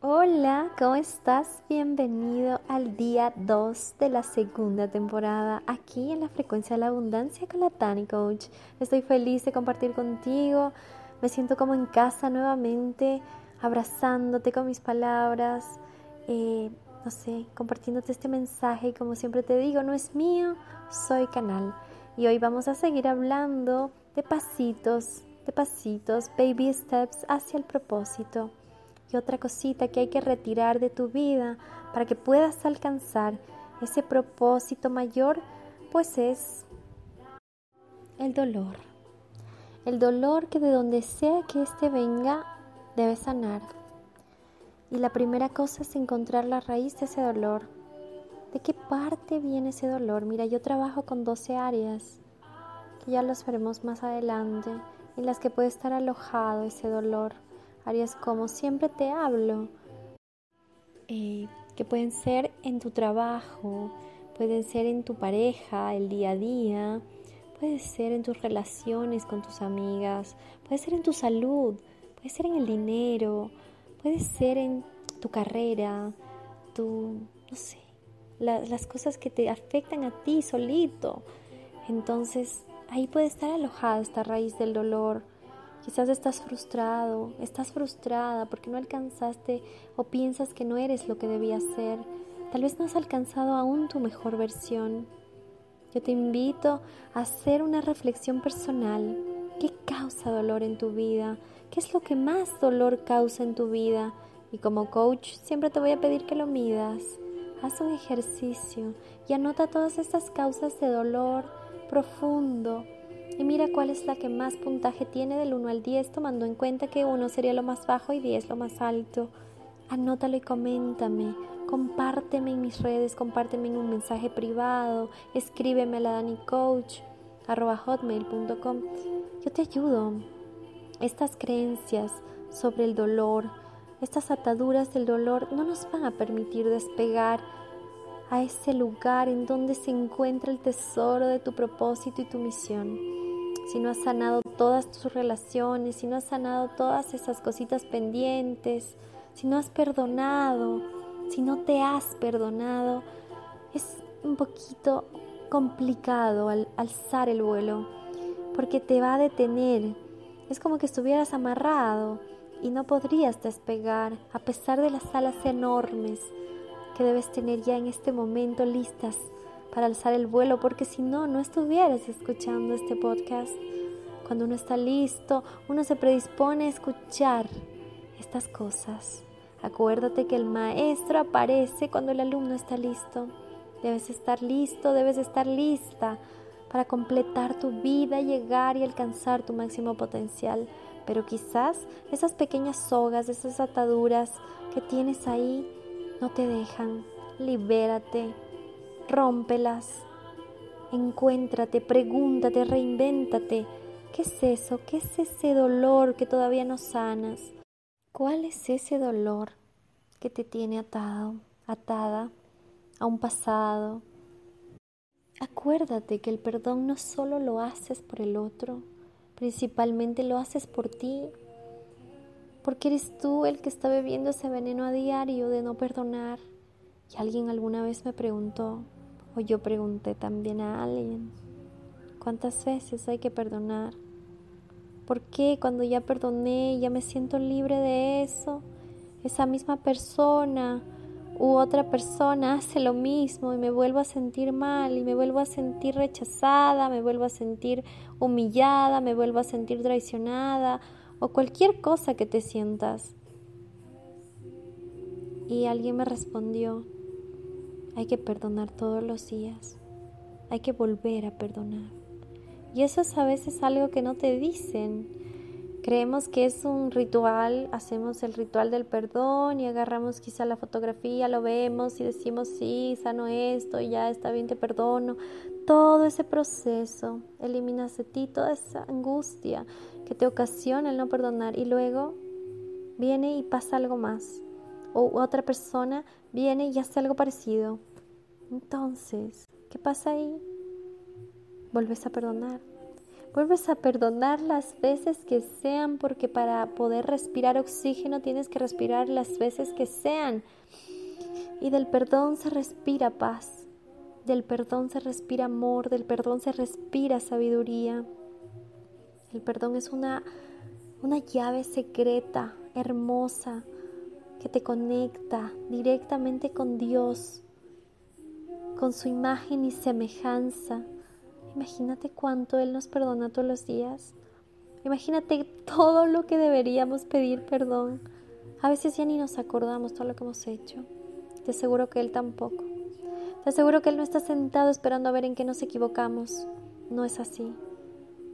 Hola, ¿cómo estás? Bienvenido al día 2 de la segunda temporada aquí en la frecuencia de la abundancia con la Tani Coach. Estoy feliz de compartir contigo, me siento como en casa nuevamente, abrazándote con mis palabras, eh, no sé, compartiéndote este mensaje y como siempre te digo, no es mío, soy canal. Y hoy vamos a seguir hablando de pasitos, de pasitos, baby steps hacia el propósito. Y otra cosita que hay que retirar de tu vida para que puedas alcanzar ese propósito mayor, pues es el dolor. El dolor que de donde sea que éste venga, debe sanar. Y la primera cosa es encontrar la raíz de ese dolor. ¿De qué parte viene ese dolor? Mira, yo trabajo con 12 áreas, que ya los veremos más adelante, en las que puede estar alojado ese dolor áreas como siempre te hablo, eh, que pueden ser en tu trabajo, pueden ser en tu pareja, el día a día, puede ser en tus relaciones con tus amigas, puede ser en tu salud, puede ser en el dinero, puede ser en tu carrera, tu, no sé, las cosas que te afectan a ti solito. Entonces ahí puede estar alojada esta raíz del dolor Quizás estás frustrado, estás frustrada porque no alcanzaste o piensas que no eres lo que debías ser. Tal vez no has alcanzado aún tu mejor versión. Yo te invito a hacer una reflexión personal. ¿Qué causa dolor en tu vida? ¿Qué es lo que más dolor causa en tu vida? Y como coach siempre te voy a pedir que lo midas. Haz un ejercicio y anota todas estas causas de dolor profundo y mira cuál es la que más puntaje tiene del 1 al 10, tomando en cuenta que 1 sería lo más bajo y 10 lo más alto. Anótalo y coméntame. Compárteme en mis redes, compárteme en un mensaje privado, escríbeme a la hotmail.com. Yo te ayudo. Estas creencias sobre el dolor, estas ataduras del dolor no nos van a permitir despegar a ese lugar en donde se encuentra el tesoro de tu propósito y tu misión si no has sanado todas tus relaciones, si no has sanado todas esas cositas pendientes, si no has perdonado, si no te has perdonado, es un poquito complicado al alzar el vuelo, porque te va a detener. Es como que estuvieras amarrado y no podrías despegar a pesar de las alas enormes que debes tener ya en este momento listas para alzar el vuelo, porque si no, no estuvieras escuchando este podcast. Cuando uno está listo, uno se predispone a escuchar estas cosas. Acuérdate que el maestro aparece cuando el alumno está listo. Debes estar listo, debes estar lista para completar tu vida, llegar y alcanzar tu máximo potencial. Pero quizás esas pequeñas sogas, esas ataduras que tienes ahí no te dejan. Libérate, rómpelas. Encuéntrate, pregúntate, reinvéntate. ¿Qué es eso? ¿Qué es ese dolor que todavía no sanas? ¿Cuál es ese dolor que te tiene atado, atada a un pasado? Acuérdate que el perdón no solo lo haces por el otro, principalmente lo haces por ti, porque eres tú el que está bebiendo ese veneno a diario de no perdonar. Y alguien alguna vez me preguntó, o yo pregunté también a alguien, ¿cuántas veces hay que perdonar? ¿Por qué cuando ya perdoné, ya me siento libre de eso? Esa misma persona u otra persona hace lo mismo y me vuelvo a sentir mal y me vuelvo a sentir rechazada, me vuelvo a sentir humillada, me vuelvo a sentir traicionada o cualquier cosa que te sientas. Y alguien me respondió, hay que perdonar todos los días. Hay que volver a perdonar. Y eso es a veces algo que no te dicen. Creemos que es un ritual, hacemos el ritual del perdón y agarramos quizá la fotografía, lo vemos y decimos, sí, sano esto, ya está bien, te perdono. Todo ese proceso eliminas de ti toda esa angustia que te ocasiona el no perdonar y luego viene y pasa algo más. O otra persona viene y hace algo parecido. Entonces, ¿qué pasa ahí? Vuelves a perdonar. Vuelves a perdonar las veces que sean porque para poder respirar oxígeno tienes que respirar las veces que sean. Y del perdón se respira paz, del perdón se respira amor, del perdón se respira sabiduría. El perdón es una, una llave secreta, hermosa, que te conecta directamente con Dios, con su imagen y semejanza. Imagínate cuánto Él nos perdona todos los días. Imagínate todo lo que deberíamos pedir perdón. A veces ya ni nos acordamos todo lo que hemos hecho. Te aseguro que Él tampoco. Te aseguro que Él no está sentado esperando a ver en qué nos equivocamos. No es así.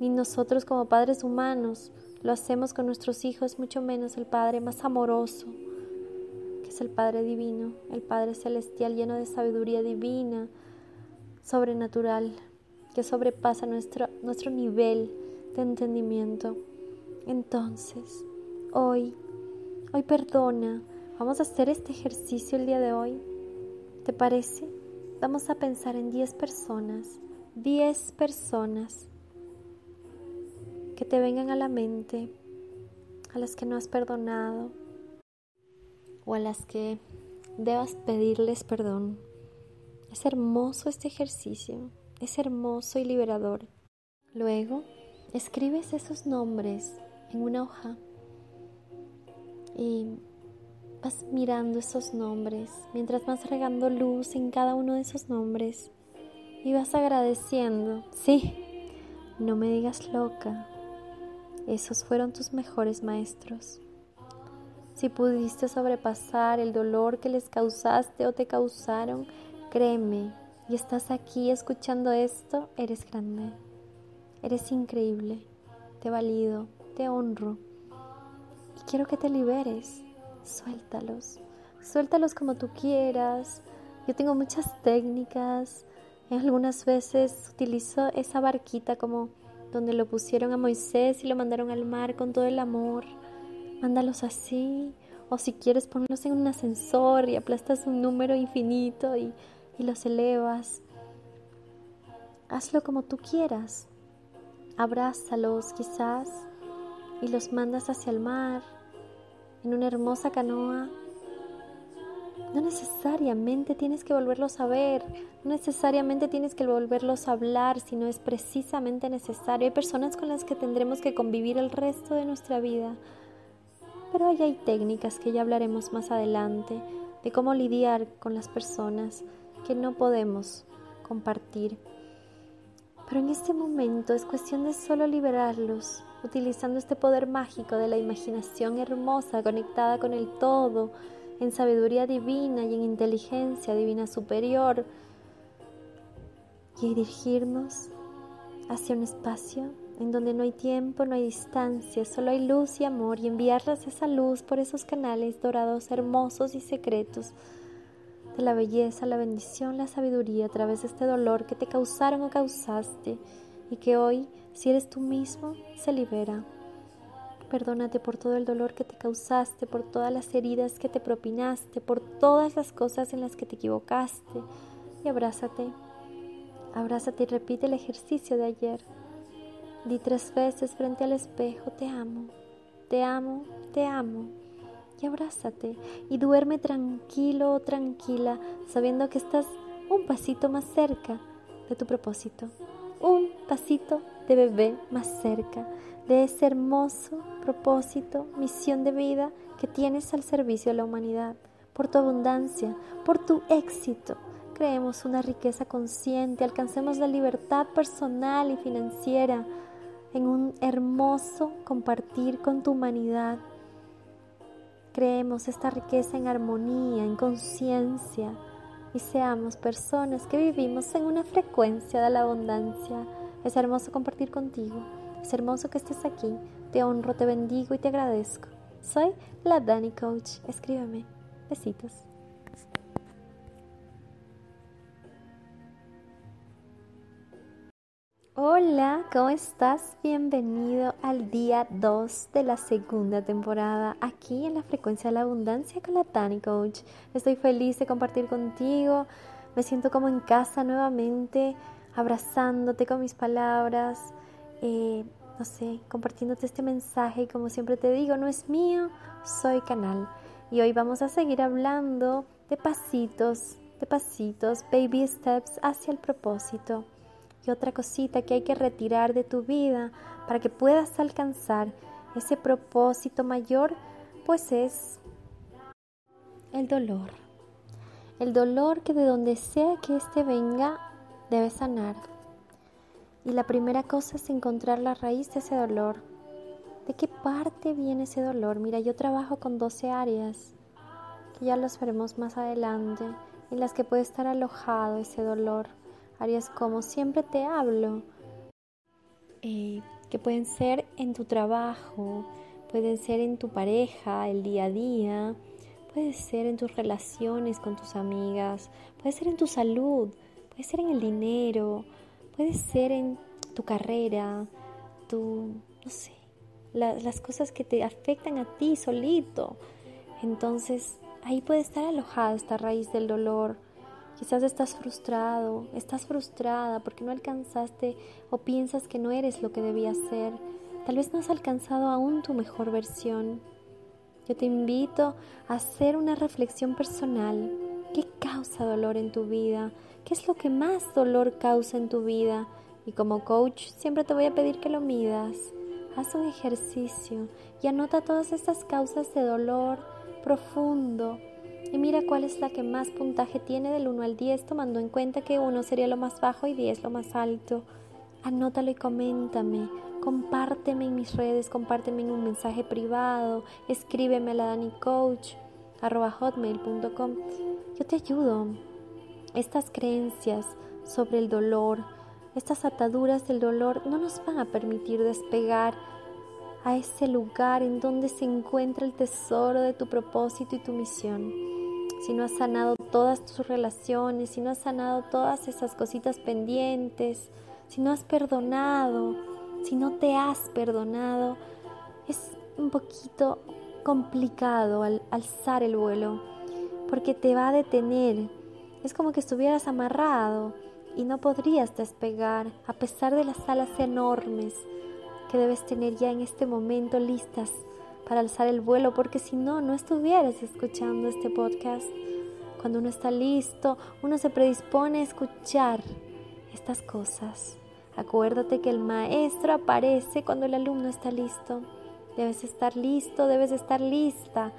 Ni nosotros como padres humanos lo hacemos con nuestros hijos, mucho menos el Padre más amoroso, que es el Padre Divino, el Padre Celestial lleno de sabiduría divina, sobrenatural, que sobrepasa nuestro, nuestro nivel de entendimiento. Entonces, hoy, hoy perdona, vamos a hacer este ejercicio el día de hoy. ¿Te parece? Vamos a pensar en 10 personas, 10 personas que te vengan a la mente, a las que no has perdonado o a las que debas pedirles perdón. Es hermoso este ejercicio, es hermoso y liberador. Luego, escribes esos nombres en una hoja y vas mirando esos nombres mientras vas regando luz en cada uno de esos nombres y vas agradeciendo. Sí, no me digas loca, esos fueron tus mejores maestros. Si pudiste sobrepasar el dolor que les causaste o te causaron, créeme, y estás aquí escuchando esto, eres grande, eres increíble, te valido, te honro y quiero que te liberes. Suéltalos, suéltalos como tú quieras. Yo tengo muchas técnicas, algunas veces utilizo esa barquita como donde lo pusieron a Moisés y lo mandaron al mar con todo el amor. Mándalos así. O si quieres ponlos en un ascensor y aplastas un número infinito y, y los elevas. Hazlo como tú quieras. Abrázalos quizás y los mandas hacia el mar en una hermosa canoa no necesariamente tienes que volverlos a ver, no necesariamente tienes que volverlos a hablar, sino es precisamente necesario. Hay personas con las que tendremos que convivir el resto de nuestra vida. Pero ahí hay técnicas que ya hablaremos más adelante de cómo lidiar con las personas que no podemos compartir. Pero en este momento es cuestión de solo liberarlos, utilizando este poder mágico de la imaginación hermosa conectada con el todo en sabiduría divina y en inteligencia divina superior y dirigirnos hacia un espacio en donde no hay tiempo, no hay distancia, solo hay luz y amor y enviarles esa luz por esos canales dorados hermosos y secretos de la belleza, la bendición, la sabiduría a través de este dolor que te causaron o causaste y que hoy, si eres tú mismo, se libera. Perdónate por todo el dolor que te causaste, por todas las heridas que te propinaste, por todas las cosas en las que te equivocaste. Y abrázate. Abrázate y repite el ejercicio de ayer. Di tres veces frente al espejo, te amo, te amo, te amo. Y abrázate y duerme tranquilo o tranquila, sabiendo que estás un pasito más cerca de tu propósito. Un pasito de bebé más cerca de ese hermoso propósito, misión de vida que tienes al servicio de la humanidad, por tu abundancia, por tu éxito. Creemos una riqueza consciente, alcancemos la libertad personal y financiera en un hermoso compartir con tu humanidad. Creemos esta riqueza en armonía, en conciencia y seamos personas que vivimos en una frecuencia de la abundancia. Es hermoso compartir contigo. Es hermoso que estés aquí. Te honro, te bendigo y te agradezco. Soy la Dani Coach. Escríbeme. Besitos. Hola, ¿cómo estás? Bienvenido al día 2 de la segunda temporada aquí en la frecuencia de la abundancia con la Dani Coach. Estoy feliz de compartir contigo. Me siento como en casa nuevamente, abrazándote con mis palabras, eh, no sé, compartiéndote este mensaje y como siempre te digo, no es mío, soy canal. Y hoy vamos a seguir hablando de pasitos, de pasitos, baby steps hacia el propósito. Y otra cosita que hay que retirar de tu vida para que puedas alcanzar ese propósito mayor, pues es el dolor. El dolor que de donde sea que éste venga, debe sanar. Y la primera cosa es encontrar la raíz de ese dolor. ¿De qué parte viene ese dolor? Mira, yo trabajo con 12 áreas, que ya los veremos más adelante, en las que puede estar alojado ese dolor. Áreas como siempre te hablo, eh, que pueden ser en tu trabajo, pueden ser en tu pareja, el día a día, puede ser en tus relaciones con tus amigas, puede ser en tu salud, puede ser en el dinero, puede ser en tu carrera, tu, no sé, las cosas que te afectan a ti solito. Entonces, ahí puede estar alojada esta raíz del dolor. Quizás estás frustrado, estás frustrada porque no alcanzaste o piensas que no eres lo que debías ser. Tal vez no has alcanzado aún tu mejor versión. Yo te invito a hacer una reflexión personal. ¿Qué causa dolor en tu vida? ¿Qué es lo que más dolor causa en tu vida? Y como coach siempre te voy a pedir que lo midas. Haz un ejercicio y anota todas estas causas de dolor profundo y mira cuál es la que más puntaje tiene del 1 al 10, tomando en cuenta que 1 sería lo más bajo y 10 lo más alto. Anótalo y coméntame compárteme en mis redes, compárteme en un mensaje privado, escríbeme a la danicoach.hotmail.com. Yo te ayudo. Estas creencias sobre el dolor, estas ataduras del dolor no nos van a permitir despegar a ese lugar en donde se encuentra el tesoro de tu propósito y tu misión. Si no has sanado todas tus relaciones, si no has sanado todas esas cositas pendientes, si no has perdonado, si no te has perdonado, es un poquito complicado al alzar el vuelo, porque te va a detener. Es como que estuvieras amarrado y no podrías despegar a pesar de las alas enormes que debes tener ya en este momento listas para alzar el vuelo, porque si no, no estuvieras escuchando este podcast. Cuando uno está listo, uno se predispone a escuchar estas cosas. Acuérdate que el maestro aparece cuando el alumno está listo. Debes estar listo, debes estar lista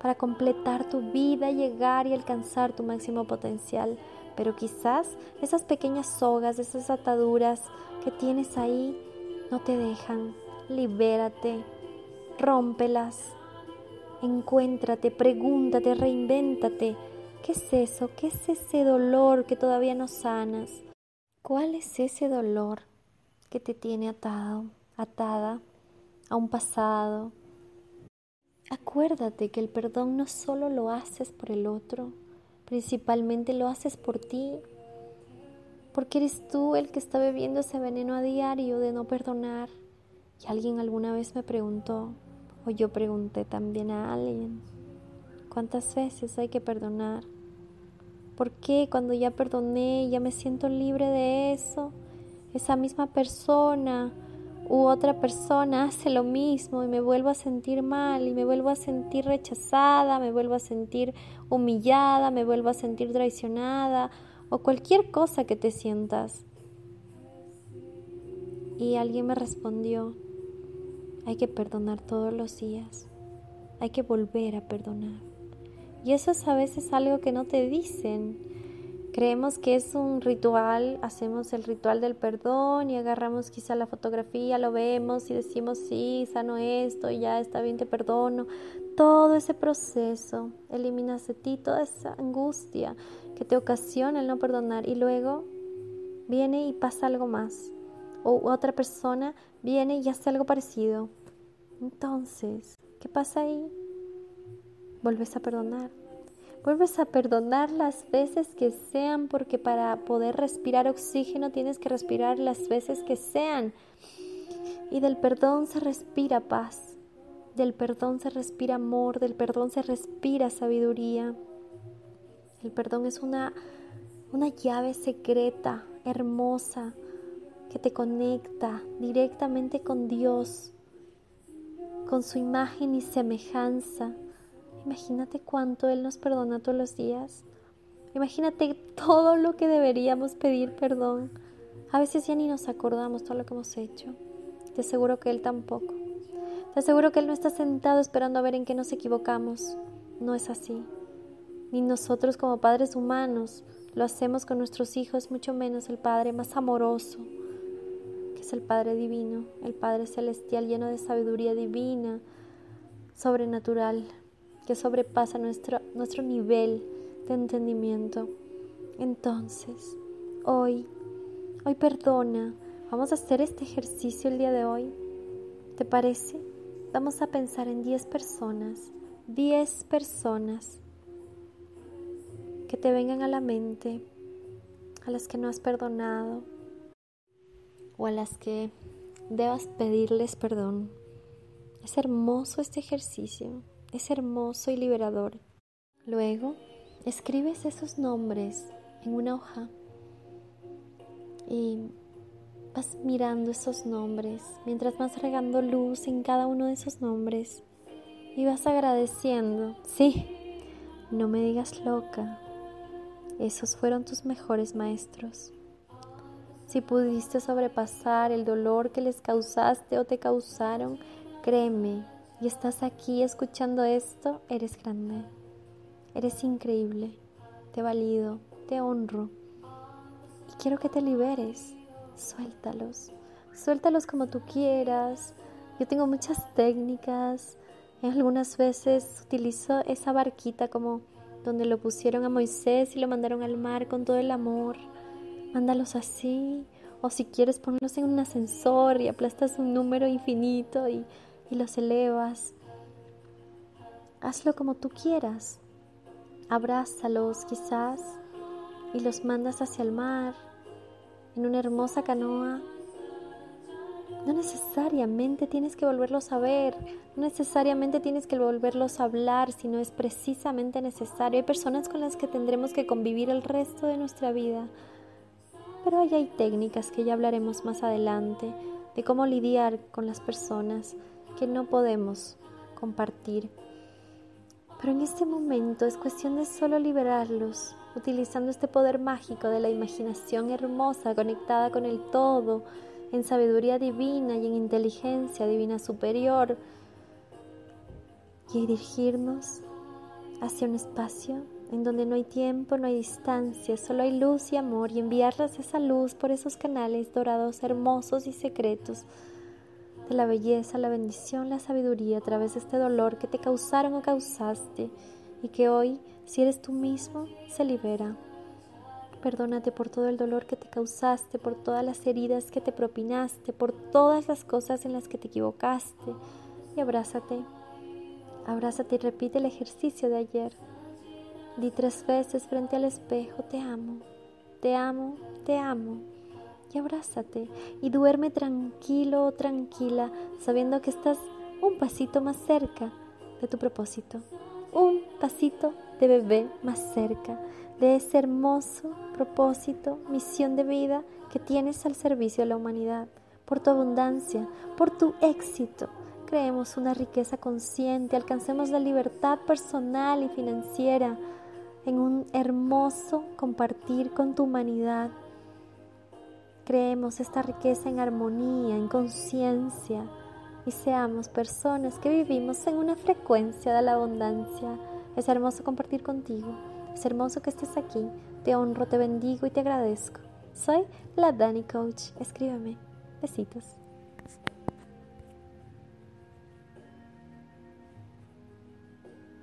para completar tu vida, llegar y alcanzar tu máximo potencial. Pero quizás esas pequeñas sogas, esas ataduras que tienes ahí no te dejan. Libérate, rómpelas, encuéntrate, pregúntate, reinvéntate. ¿Qué es eso? ¿Qué es ese dolor que todavía no sanas? ¿Cuál es ese dolor que te tiene atado, atada a un pasado? Acuérdate que el perdón no solo lo haces por el otro, principalmente lo haces por ti, porque eres tú el que está bebiendo ese veneno a diario de no perdonar. Y alguien alguna vez me preguntó, o yo pregunté también a alguien, ¿cuántas veces hay que perdonar? ¿Por qué cuando ya perdoné, ya me siento libre de eso? Esa misma persona u otra persona hace lo mismo y me vuelvo a sentir mal y me vuelvo a sentir rechazada, me vuelvo a sentir humillada, me vuelvo a sentir traicionada o cualquier cosa que te sientas. Y alguien me respondió, hay que perdonar todos los días, hay que volver a perdonar. Y eso es a veces algo que no te dicen. Creemos que es un ritual, hacemos el ritual del perdón y agarramos quizá la fotografía, lo vemos y decimos, sí, sano esto, ya está bien, te perdono. Todo ese proceso eliminas de ti toda esa angustia que te ocasiona el no perdonar y luego viene y pasa algo más. O otra persona viene y hace algo parecido. Entonces, ¿qué pasa ahí? vuelves a perdonar. Vuelves a perdonar las veces que sean, porque para poder respirar oxígeno tienes que respirar las veces que sean. Y del perdón se respira paz, del perdón se respira amor, del perdón se respira sabiduría. El perdón es una, una llave secreta, hermosa, que te conecta directamente con Dios, con su imagen y semejanza. Imagínate cuánto Él nos perdona todos los días. Imagínate todo lo que deberíamos pedir perdón. A veces ya ni nos acordamos todo lo que hemos hecho. Te aseguro que Él tampoco. Te aseguro que Él no está sentado esperando a ver en qué nos equivocamos. No es así. Ni nosotros como padres humanos lo hacemos con nuestros hijos, mucho menos el Padre más amoroso, que es el Padre divino, el Padre celestial lleno de sabiduría divina, sobrenatural, que sobrepasa nuestro, nuestro nivel de entendimiento. Entonces, hoy, hoy perdona. Vamos a hacer este ejercicio el día de hoy. ¿Te parece? Vamos a pensar en 10 personas, 10 personas que te vengan a la mente, a las que no has perdonado o a las que debas pedirles perdón. Es hermoso este ejercicio, es hermoso y liberador. Luego, escribes esos nombres en una hoja y vas mirando esos nombres mientras vas regando luz en cada uno de esos nombres y vas agradeciendo. Sí, no me digas loca, esos fueron tus mejores maestros. Si pudiste sobrepasar el dolor que les causaste o te causaron, créeme, y estás aquí escuchando esto, eres grande, eres increíble, te valido, te honro y quiero que te liberes. Suéltalos, suéltalos como tú quieras. Yo tengo muchas técnicas, algunas veces utilizo esa barquita como donde lo pusieron a Moisés y lo mandaron al mar con todo el amor. Mándalos así. O si quieres ponlos en un ascensor y aplastas un número infinito y, y los elevas. Hazlo como tú quieras. Abrázalos quizás y los mandas hacia el mar en una hermosa canoa no necesariamente tienes que volverlos a ver, no necesariamente tienes que volverlos a hablar, sino es precisamente necesario. Hay personas con las que tendremos que convivir el resto de nuestra vida. Pero ahí hay técnicas que ya hablaremos más adelante de cómo lidiar con las personas que no podemos compartir. Pero en este momento es cuestión de solo liberarlos, utilizando este poder mágico de la imaginación hermosa conectada con el todo en sabiduría divina y en inteligencia divina superior y dirigirnos hacia un espacio en donde no hay tiempo, no hay distancia, solo hay luz y amor y enviarles esa luz por esos canales dorados hermosos y secretos de la belleza, la bendición, la sabiduría a través de este dolor que te causaron o causaste y que hoy, si eres tú mismo, se libera. Perdónate por todo el dolor que te causaste, por todas las heridas que te propinaste, por todas las cosas en las que te equivocaste. Y abrázate. Abrázate y repite el ejercicio de ayer. Di tres veces frente al espejo, te amo, te amo, te amo. Y abrázate y duerme tranquilo o tranquila, sabiendo que estás un pasito más cerca de tu propósito. Un pasito de bebé más cerca de ese hermoso propósito, misión de vida que tienes al servicio de la humanidad, por tu abundancia, por tu éxito. Creemos una riqueza consciente, alcancemos la libertad personal y financiera en un hermoso compartir con tu humanidad. Creemos esta riqueza en armonía, en conciencia y seamos personas que vivimos en una frecuencia de la abundancia. Es hermoso compartir contigo. Es hermoso que estés aquí. Te honro, te bendigo y te agradezco. Soy la Dani Coach. Escríbeme. Besitos.